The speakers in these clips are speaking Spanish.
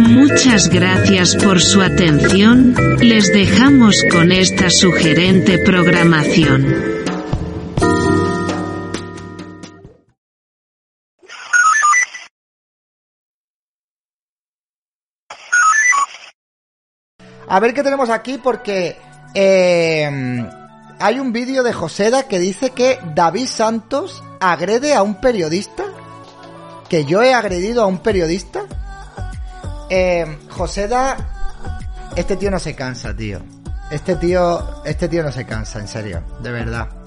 Muchas gracias por su atención, les dejamos con esta sugerente programación. A ver qué tenemos aquí porque eh, hay un vídeo de Joseda que dice que David Santos agrede a un periodista. Que yo he agredido a un periodista. Eh, Joseda, este tío no se cansa, tío. Este tío, este tío no se cansa, en serio, de verdad.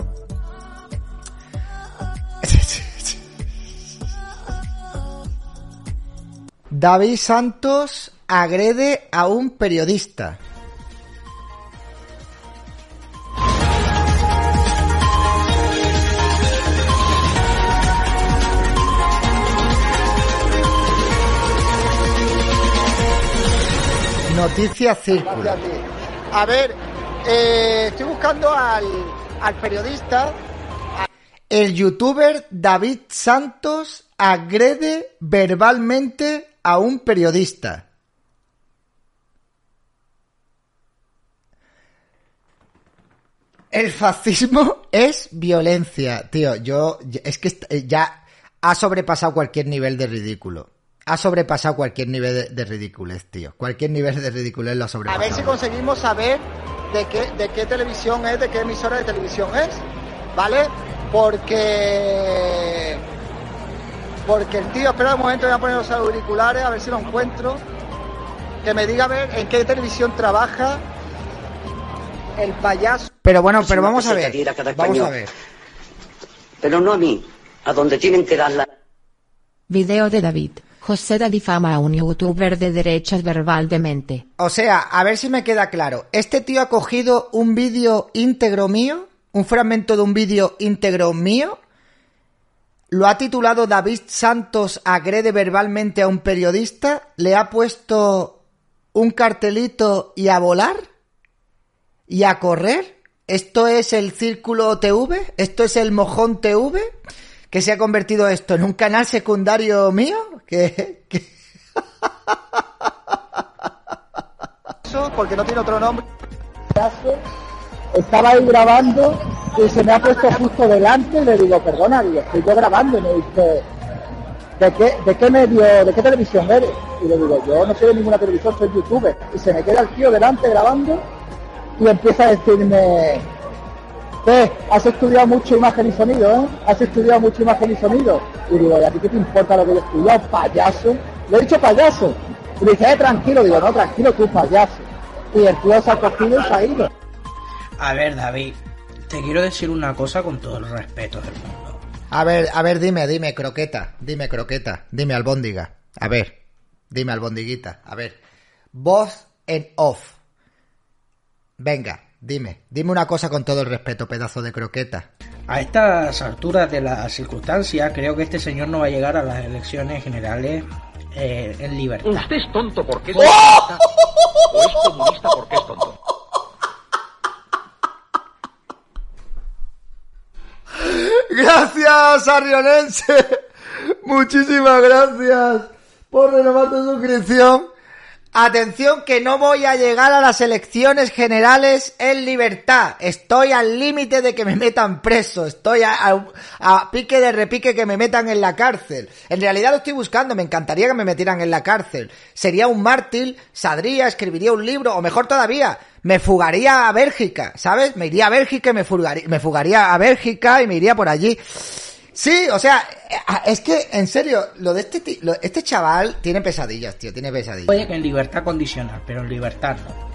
David Santos agrede a un periodista. Noticias Círculo. A ver, eh, estoy buscando al, al periodista. El youtuber David Santos agrede verbalmente a un periodista. El fascismo es violencia, tío. Yo, es que ya ha sobrepasado cualquier nivel de ridículo. Ha sobrepasado cualquier nivel de, de ridiculez, tío. Cualquier nivel de ridiculez lo ha A sobrepasado. ver si conseguimos saber de qué, de qué televisión es, de qué emisora de televisión es, ¿vale? Porque... Porque el tío, espera un momento, voy a poner los auriculares, a ver si lo encuentro. Que me diga a ver en qué televisión trabaja el payaso. Pero bueno, pero vamos a ver. Vamos a ver. Pero no a mí, a donde tienen que dar la... Video de David. José difama a un youtuber de derechas verbalmente. O sea, a ver si me queda claro. Este tío ha cogido un vídeo íntegro mío, un fragmento de un vídeo íntegro mío, lo ha titulado David Santos agrede verbalmente a un periodista, le ha puesto un cartelito y a volar y a correr. Esto es el Círculo TV, esto es el Mojón TV, que se ha convertido esto en un canal secundario mío, que, que- porque no tiene otro nombre. Estaba ahí grabando y se me ha puesto justo delante y le digo, perdona, digo, estoy yo grabando y me dice, ¿de qué, de qué medio, de qué televisión eres? Y le digo, yo no soy de ninguna televisión, soy youtuber. Y se me queda el tío delante grabando y empieza a decirme, ¿qué? Has estudiado mucho imagen y sonido, ¿eh? Has estudiado mucho imagen y sonido. Y digo, ¿y a ti qué te importa lo que yo he estudiado, payaso? Le he dicho payaso. Y me dice, eh, tranquilo, digo, no, tranquilo, tú payaso. Y el tío se ha cogido y se ha ido. A ver, David, te quiero decir una cosa con todo el respeto del mundo. A ver, a ver, dime, dime, croqueta, dime, croqueta, dime, albóndiga. A ver, dime, albondiguita, a ver. Voz en off. Venga, dime, dime una cosa con todo el respeto, pedazo de croqueta. A estas alturas de la circunstancia, creo que este señor no va a llegar a las elecciones generales eh, en libertad. Usted es tonto porque es comunista. O es comunista porque es tonto. Gracias, Arionense. Muchísimas gracias por renovar tu suscripción. Atención que no voy a llegar a las elecciones generales en libertad. Estoy al límite de que me metan preso. Estoy a, pique de repique que me metan en la cárcel. En realidad lo estoy buscando. Me encantaría que me metieran en la cárcel. Sería un mártir, saldría, escribiría un libro, o mejor todavía, me fugaría a Bélgica, ¿sabes? Me iría a Bélgica y me fugaría, me fugaría a Bélgica y me iría por allí. Sí, o sea, es que, en serio, lo de este, lo- este chaval tiene pesadillas, tío, tiene pesadillas. Puede que en libertad condicional, pero en libertad no.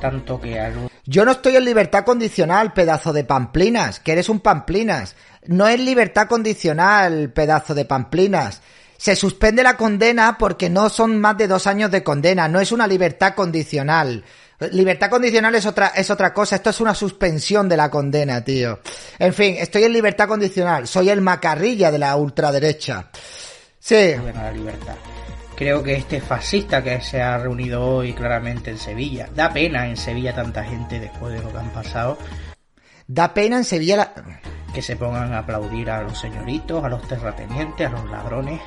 Tanto que algo Yo no estoy en libertad condicional, pedazo de pamplinas, que eres un pamplinas. No es libertad condicional, pedazo de pamplinas. Se suspende la condena porque no son más de dos años de condena, no es una libertad condicional. Libertad condicional es otra, es otra cosa, esto es una suspensión de la condena, tío. En fin, estoy en libertad condicional, soy el macarrilla de la ultraderecha. Sí, a la libertad. Creo que este fascista que se ha reunido hoy claramente en Sevilla, da pena en Sevilla tanta gente después de lo que han pasado, da pena en Sevilla la... que se pongan a aplaudir a los señoritos, a los terratenientes, a los ladrones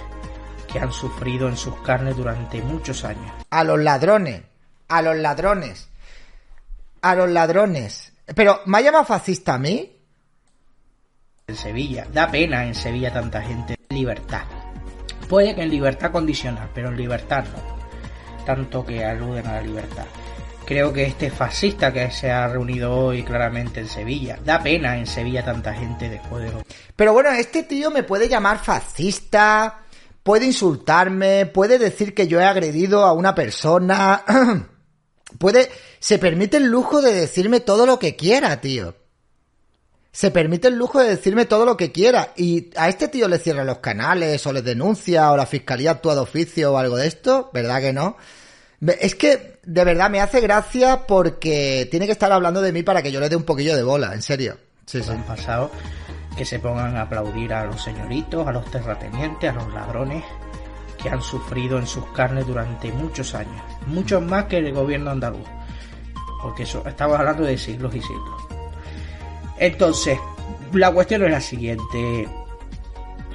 que han sufrido en sus carnes durante muchos años. a los ladrones, a los ladrones, a los ladrones. Pero, ¿me ha llamado fascista a mí? En Sevilla, da pena en Sevilla tanta gente. Libertad. Puede que en libertad condicional, pero en libertad no. Tanto que aluden a la libertad. Creo que este fascista que se ha reunido hoy claramente en Sevilla, da pena en Sevilla tanta gente después de lo Pero bueno, este tío me puede llamar fascista, puede insultarme, puede decir que yo he agredido a una persona, puede, se permite el lujo de decirme todo lo que quiera, tío. Se permite el lujo de decirme todo lo que quiera. Y a este tío le cierran los canales, o le denuncia, o la fiscalía actúa de oficio, o algo de esto. ¿Verdad que no? Es que, de verdad, me hace gracia porque tiene que estar hablando de mí para que yo le dé un poquillo de bola, en serio. Sí, sí. han pasado, que se pongan a aplaudir a los señoritos, a los terratenientes, a los ladrones que han sufrido en sus carnes durante muchos años, muchos más que el gobierno andaluz, porque eso estamos hablando de siglos y siglos. Entonces, la cuestión es la siguiente.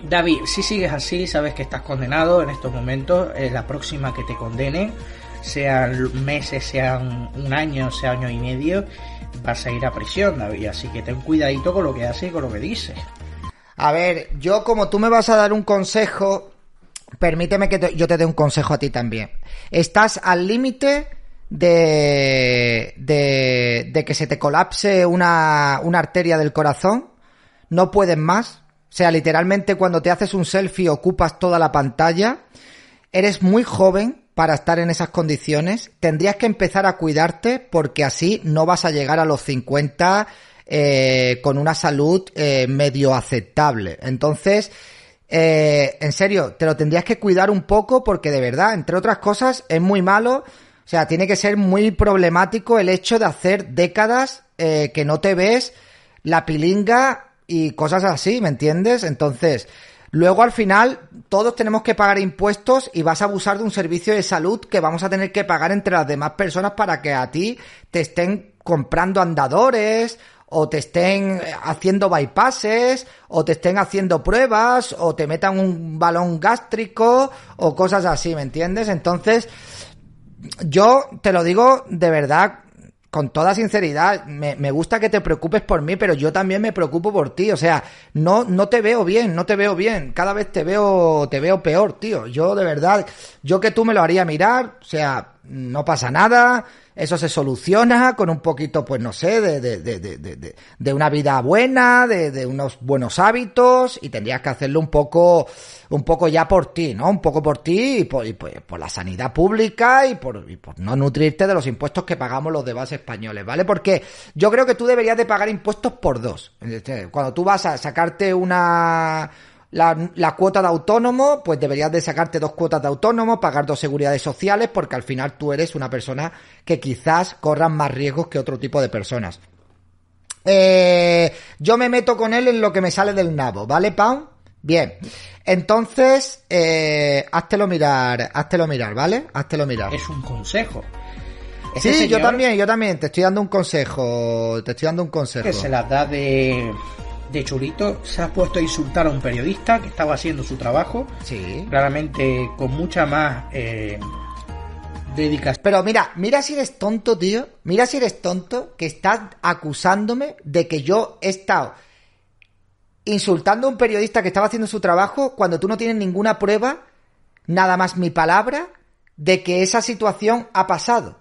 David, si sigues así, sabes que estás condenado en estos momentos. eh, la próxima que te condenen, sean meses, sean un año, sea año y medio, vas a ir a prisión, David. Así que ten cuidadito con lo que haces y con lo que dices. A ver, yo como tú me vas a dar un consejo, permíteme que yo te dé un consejo a ti también. Estás al límite de, de, de que se te colapse una, una arteria del corazón. No puedes más. O sea, literalmente cuando te haces un selfie ocupas toda la pantalla. Eres muy joven para estar en esas condiciones. Tendrías que empezar a cuidarte porque así no vas a llegar a los 50 eh, con una salud eh, medio aceptable. Entonces, eh, en serio, te lo tendrías que cuidar un poco porque de verdad, entre otras cosas, es muy malo. O sea, tiene que ser muy problemático el hecho de hacer décadas eh, que no te ves la pilinga y cosas así, ¿me entiendes? Entonces, luego al final todos tenemos que pagar impuestos y vas a abusar de un servicio de salud que vamos a tener que pagar entre las demás personas para que a ti te estén comprando andadores o te estén eh, haciendo bypasses, o te estén haciendo pruebas, o te metan un balón gástrico, o cosas así, ¿me entiendes? Entonces, yo te lo digo de verdad, con toda sinceridad, me, gusta que te preocupes por mí, pero yo también me preocupo por ti. O sea, no, no te veo bien, no te veo bien. Cada vez te veo, te veo peor, tío. Yo de verdad, yo que tú me lo haría mirar, o sea, no pasa nada. Eso se soluciona con un poquito, pues no sé, de, de, de, de, de, de una vida buena, de, de unos buenos hábitos, y tendrías que hacerlo un poco, un poco ya por ti, ¿no? Un poco por ti y por, y por, por la sanidad pública y por, y por no nutrirte de los impuestos que pagamos los demás españoles, ¿vale? Porque yo creo que tú deberías de pagar impuestos por dos. Cuando tú vas a sacarte una, la, la, cuota de autónomo, pues deberías de sacarte dos cuotas de autónomo, pagar dos seguridades sociales, porque al final tú eres una persona que quizás corran más riesgos que otro tipo de personas. Eh, yo me meto con él en lo que me sale del nabo, ¿vale, Pau? Bien. Entonces, eh, háztelo mirar, háztelo mirar, ¿vale? Háztelo mirar. Es un consejo. Este sí, señor, yo también, yo también, te estoy dando un consejo, te estoy dando un consejo. Que se las da de de chulito se ha puesto a insultar a un periodista que estaba haciendo su trabajo. Sí. Claramente con mucha más eh, dedicación. Pero mira, mira si eres tonto, tío. Mira si eres tonto que estás acusándome de que yo he estado insultando a un periodista que estaba haciendo su trabajo cuando tú no tienes ninguna prueba, nada más mi palabra, de que esa situación ha pasado.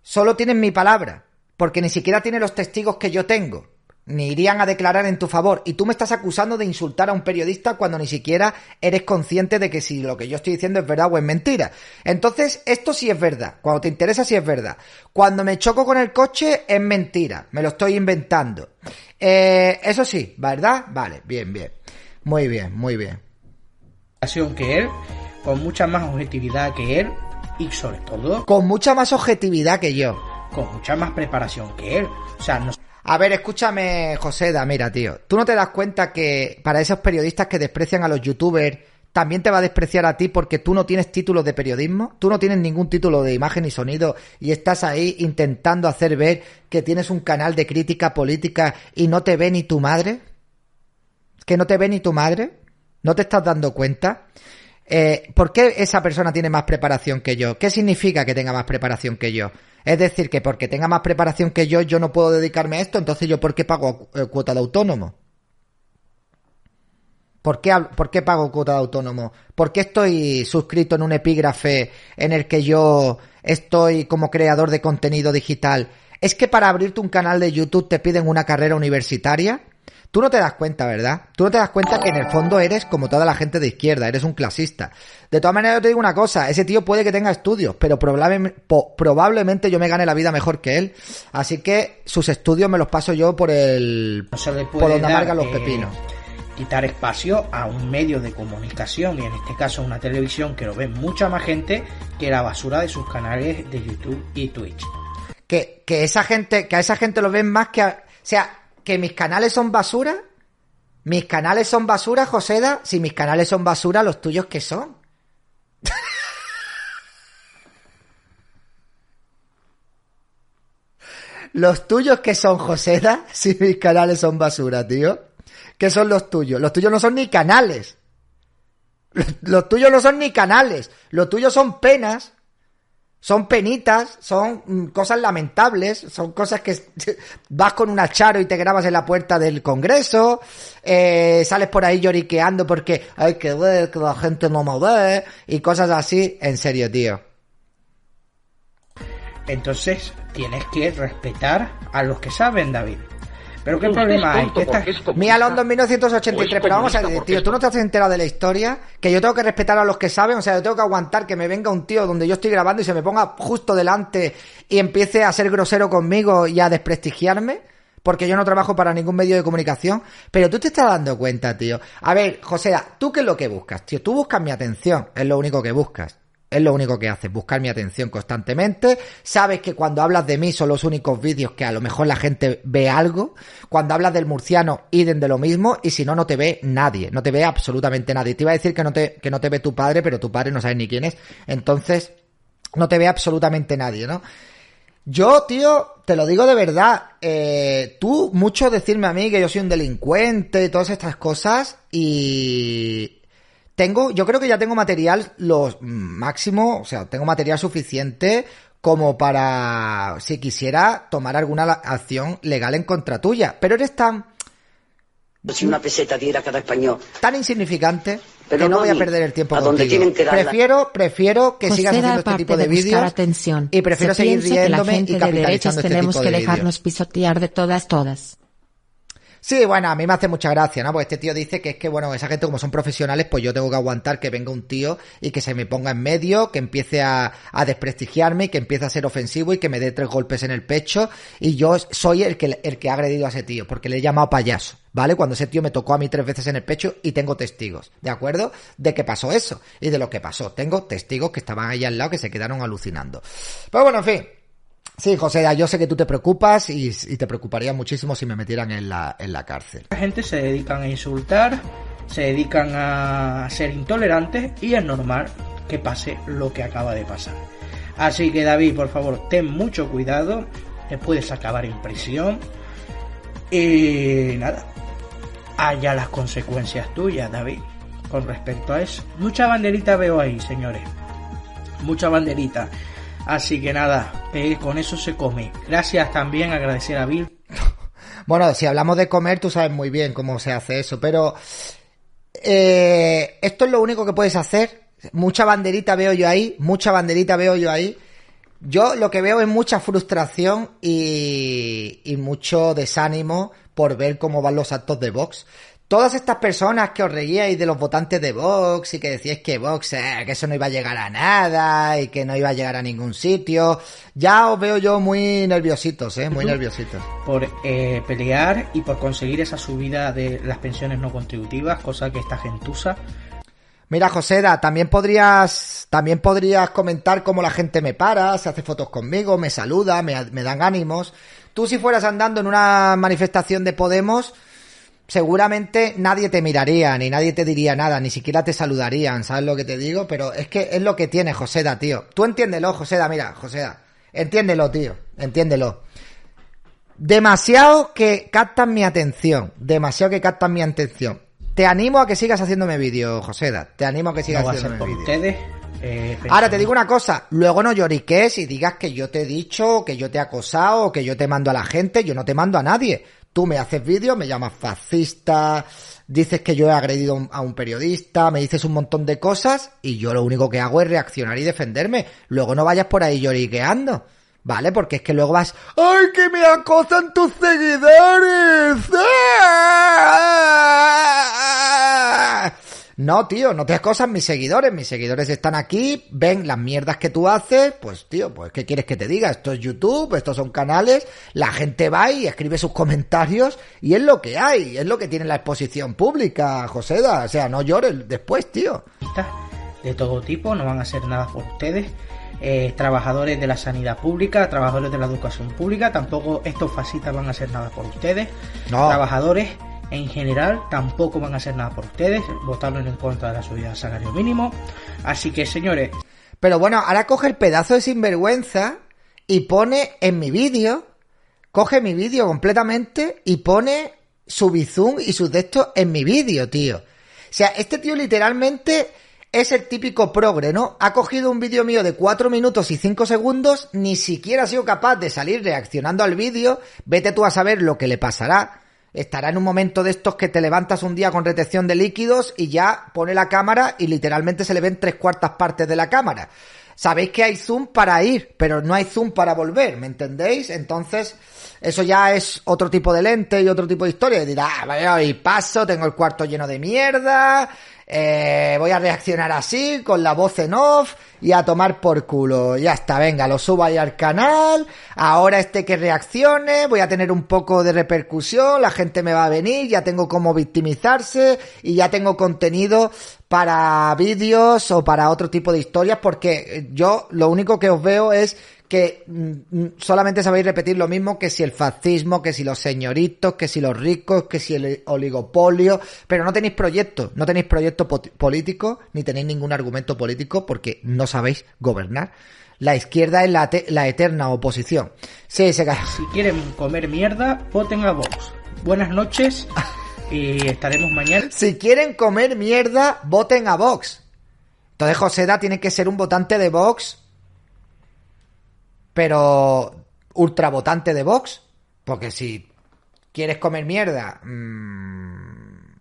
Solo tienes mi palabra, porque ni siquiera tienes los testigos que yo tengo ni irían a declarar en tu favor. Y tú me estás acusando de insultar a un periodista cuando ni siquiera eres consciente de que si lo que yo estoy diciendo es verdad o es mentira. Entonces, esto sí es verdad. Cuando te interesa, sí es verdad. Cuando me choco con el coche, es mentira. Me lo estoy inventando. Eh, eso sí, ¿verdad? Vale, bien, bien. Muy bien, muy bien. que él, con mucha más objetividad que él y sobre todo Con mucha más objetividad que yo. con mucha más preparación que él. O sea, no A ver, escúchame, Joseda, mira, tío. ¿Tú no te das cuenta que para esos periodistas que desprecian a los youtubers, también te va a despreciar a ti porque tú no tienes títulos de periodismo? ¿Tú no tienes ningún título de imagen y sonido y estás ahí intentando hacer ver que tienes un canal de crítica política y no te ve ni tu madre? ¿Que no te ve ni tu madre? ¿No te estás dando cuenta? Eh, ¿Por qué esa persona tiene más preparación que yo? ¿Qué significa que tenga más preparación que yo? Es decir, que porque tenga más preparación que yo, yo no puedo dedicarme a esto, entonces yo ¿por qué pago eh, cuota de autónomo? ¿Por qué, ¿Por qué pago cuota de autónomo? ¿Por qué estoy suscrito en un epígrafe en el que yo estoy como creador de contenido digital? ¿Es que para abrirte un canal de YouTube te piden una carrera universitaria? Tú no te das cuenta, ¿verdad? Tú no te das cuenta que en el fondo eres como toda la gente de izquierda, eres un clasista. De todas maneras, yo te digo una cosa, ese tío puede que tenga estudios, pero probable- po- probablemente yo me gane la vida mejor que él. Así que sus estudios me los paso yo por el... no se le puede por donde amargan los eh, pepinos. quitar espacio a un medio de comunicación y en este caso una televisión que lo ve mucha más gente que la basura de sus canales de YouTube y Twitch. que, que esa gente, que a esa gente lo ven más que a, o sea, que mis canales son basura, mis canales son basura, Joseda, si mis canales son basura, los tuyos qué son. los tuyos que son, Joseda, si mis canales son basura, tío. ¿Qué son los tuyos? Los tuyos no son ni canales. Los tuyos no son ni canales. Los tuyos son penas son penitas, son mm, cosas lamentables, son cosas que vas con un acharo y te grabas en la puerta del Congreso, eh, sales por ahí lloriqueando porque hay que ver que la gente no me y cosas así. En serio, tío. Entonces tienes que respetar a los que saben, David. Pero qué problema hay. Mira London 1983, O es pero vamos a porque tío, tú no te has enterado de la historia, que yo tengo que respetar a los que saben, o sea, yo tengo que aguantar que me venga un tío donde yo estoy grabando y se me ponga justo delante y empiece a ser grosero conmigo y a desprestigiarme. Porque yo no trabajo para ningún medio de comunicación. Pero tú te estás dando cuenta, tío. A ver, José, ¿tú qué es lo que buscas, tío? Tú buscas mi atención. Es lo único que buscas. Es lo único que haces, buscar mi atención constantemente. Sabes que cuando hablas de mí son los únicos vídeos que a lo mejor la gente ve algo. Cuando hablas del murciano, iden de lo mismo. Y si no, no te ve nadie. No te ve absolutamente nadie. Te iba a decir que no te, que no te ve tu padre, pero tu padre no sabe ni quién es. Entonces, no te ve absolutamente nadie, ¿no? Yo, tío, te lo digo de verdad. eh, tú, mucho decirme a mí que yo soy un delincuente y todas estas cosas. Y tengo, yo creo que ya tengo material lo máximo, o sea, tengo material suficiente como para, si quisiera, tomar alguna acción legal en contra tuya. Pero eres tan, Si una peseta diera cada español. tan insignificante Pero que no voy a perder el tiempo a donde contigo. tienen que darla. Prefiero, prefiero que sigas José da haciendo este tipo de, de buscar vídeos atención. y prefiero se seguir piensa que la riéndome gente y de capitalizando derechas este tenemos tipo que de dejarnos pisotear de todas todas. Sí, bueno, a mí me hace mucha gracia, ¿no? Pues este tío dice que es que, bueno, esa gente como son profesionales, pues yo tengo que aguantar que venga un tío y que se me ponga en medio, que empiece a, desprestigiarme y que empiece a ser ofensivo y que me dé tres golpes en el pecho y yo soy el que, el que ha agredido a ese tío, porque le he llamado payaso, ¿vale? Cuando ese tío me tocó a mí tres veces en el pecho y tengo testigos, ¿de acuerdo? De que pasó eso y de lo que pasó. Tengo testigos que estaban ahí al lado que se quedaron alucinando. Pero bueno, en fin. Sí, José, yo sé que tú te preocupas y, te preocuparía muchísimo si me metieran en la, en la cárcel. La gente se dedican a insultar, se dedican a ser intolerantes y es normal que pase lo que acaba de pasar. Así que David, por favor, ten mucho cuidado, te puedes acabar en prisión y nada, haya las consecuencias tuyas, David, con respecto a eso. Mucha banderita veo ahí, señores. Mucha banderita. Así que nada, eh, con eso se come. Gracias también, agradecer a Bill. Bueno, si hablamos de comer, tú sabes muy bien cómo se hace eso, pero eh, esto es lo único que puedes hacer. Mucha banderita veo yo ahí, mucha banderita veo yo ahí. Yo lo que veo es mucha frustración y, y mucho desánimo por ver cómo van los actos de Vox. Todas estas personas que os reíais de los votantes de Vox y que decíais que Vox, eh, que eso no iba a llegar a nada y que no iba a llegar a ningún sitio, ya os veo yo muy nerviositos, eh, muy nerviositos. Por eh, pelear y por conseguir esa subida de las pensiones no contributivas, cosa que esta gentuza Mira, Joseda, también podrías, también podrías comentar cómo la gente me para, se hace fotos conmigo, me saluda, me, me dan ánimos. Tú si fueras andando en una manifestación de Podemos, seguramente nadie te miraría, ni nadie te diría nada, ni siquiera te saludarían, ¿sabes lo que te digo? Pero es que es lo que tiene Joseda, tío. Tú entiéndelo, Joseda, mira, Joseda. Entiéndelo, tío, entiéndelo. Demasiado que captan mi atención, demasiado que captan mi atención. Te animo a que sigas haciéndome vídeo, Joseda. Te animo a que sigas no haciéndome por vídeo. ustedes. eh, Ahora te digo una cosa, luego no lloriques y digas que yo te he dicho, que yo te he acosado, que yo te mando a la gente, yo no te mando a nadie. Tú me haces vídeos, me llamas fascista, dices que yo he agredido a un periodista, me dices un montón de cosas y yo lo único que hago es reaccionar y defenderme. Luego no vayas por ahí lloriqueando. ¿Vale? Porque es que luego vas, ¡ay, que me acosan tus seguidores! ¡Ah! No, tío, no te acosan mis seguidores. Mis seguidores están aquí, ven las mierdas que tú haces. Pues, tío, pues, ¿qué quieres que te diga? Esto es YouTube, estos son canales. La gente va y escribe sus comentarios y es lo que hay. Es lo que tiene la exposición pública, Joseda. O sea, no llores después, tío. de todo tipo, no van a hacer nada por ustedes. Eh, trabajadores de la sanidad pública, trabajadores de la educación pública, tampoco estos fascistas van a hacer nada por ustedes. No. Trabajadores en general tampoco van a hacer nada por ustedes, votaron en contra de la subida del salario mínimo. Así que señores, Pero bueno, ahora coge el pedazo de sinvergüenza y pone en mi vídeo, coge mi vídeo completamente y pone su bizum y sus textos en mi vídeo, tío. O sea, este tío literalmente es el típico progre, ¿no? Ha cogido un vídeo mío de 4 minutos y 5 segundos, ni siquiera ha sido capaz de salir reaccionando al vídeo, vete tú a saber lo que le pasará. Estará en un momento de estos que te levantas un día con retención de líquidos y ya pone la cámara y literalmente se le ven tres cuartas partes de la cámara. Sabéis que hay zoom para ir, pero no hay zoom para volver, ¿me entendéis? Entonces, eso ya es otro tipo de lente y otro tipo de historia. Dirá, ah, vaya, y paso, tengo el cuarto lleno de mierda, eh, voy a reaccionar así, con la voz en off, y a tomar por culo. Ya está, venga, lo subo ahí al canal, ahora este que reaccione, voy a tener un poco de repercusión, la gente me va a venir, ya tengo cómo victimizarse, y ya tengo contenido para vídeos o para otro tipo de historias, porque yo lo único que os veo es que mm, solamente sabéis repetir lo mismo que si el fascismo, que si los señoritos, que si los ricos, que si el oligopolio, pero no tenéis proyecto, no tenéis proyecto po- político, ni tenéis ningún argumento político porque no sabéis gobernar. La izquierda es la, te- la eterna oposición. Sí, se si quieren comer mierda, voten a Vox. Buenas noches y estaremos mañana. Si quieren comer mierda, voten a Vox. Entonces Joseda tiene que ser un votante de Vox, pero ultra votante de Vox. Porque si quieres comer mierda, mm,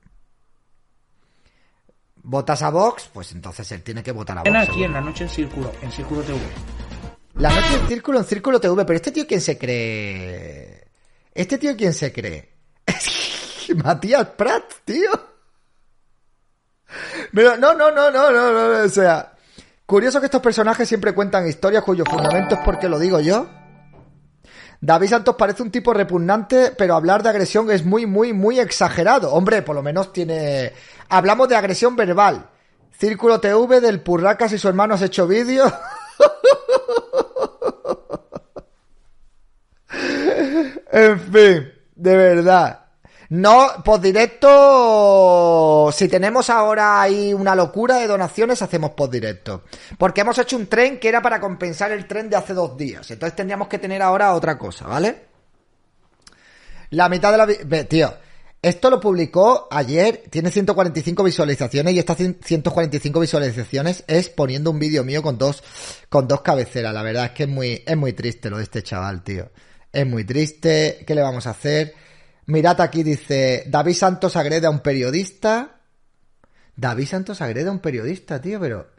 votas a Vox, pues entonces él tiene que votar a Vox. Aquí en la noche en Círculo, en Círculo TV. La noche en círculo, en círculo TV, pero este tío quién se cree. Este tío quién se cree. Matías Prat, tío. Pero no, no, no, no, no, no, o sea, curioso que estos personajes siempre cuentan historias cuyo fundamento es porque lo digo yo. David Santos parece un tipo repugnante, pero hablar de agresión es muy, muy, muy exagerado. Hombre, por lo menos tiene... Hablamos de agresión verbal. Círculo TV del Purracas y su hermano has hecho vídeo. En fin, de verdad. No, post directo. Si tenemos ahora ahí una locura de donaciones, hacemos post directo. Porque hemos hecho un tren que era para compensar el tren de hace dos días. Entonces tendríamos que tener ahora otra cosa, ¿vale? La mitad de la. tío. Esto lo publicó ayer, tiene 145 visualizaciones y estas 145 visualizaciones es poniendo un vídeo mío con dos, con dos cabeceras. La verdad es que es muy, es muy triste lo de este chaval, tío. Es muy triste. ¿Qué le vamos a hacer? Mirad aquí, dice, David Santos agrede a un periodista. David Santos agrede a un periodista, tío, pero...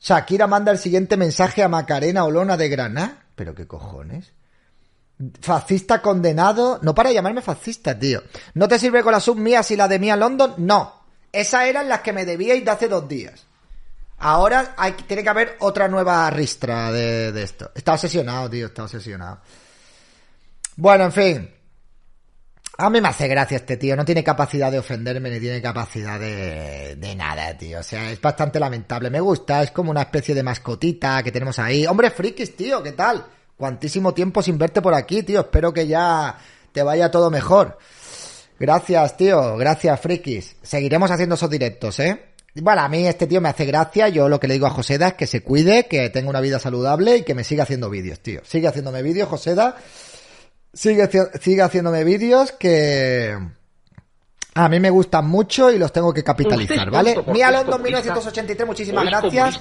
Shakira manda el siguiente mensaje a Macarena Olona de Granada. ¿Pero qué cojones? Fascista condenado. No para llamarme fascista, tío. ¿No te sirve con las sub mías y la de Mía London? No. Esas eran las que me debíais de hace dos días. Ahora tiene que haber otra nueva ristra de, de esto. Está obsesionado, tío. Está obsesionado. Bueno, en fin. A mí me hace gracia este tío. No tiene capacidad de ofenderme ni tiene capacidad de, de nada, tío. O sea, es bastante lamentable. Me gusta. Es como una especie de mascotita que tenemos ahí. Hombre, frikis, tío. ¿Qué tal? Cuantísimo tiempo sin verte por aquí, tío. Espero que ya te vaya todo mejor. Gracias, tío. Gracias, frikis. Seguiremos haciendo esos directos, ¿eh? Bueno, a mí este tío me hace gracia. Yo lo que le digo a Joseda es que se cuide, que tenga una vida saludable y que me siga haciendo vídeos, tío. Sigue haciéndome vídeos, Joseda. Sigue, sigue haciéndome vídeos que a mí me gustan mucho y los tengo que capitalizar, ¿vale? Mía London comunista 1983, muchísimas gracias.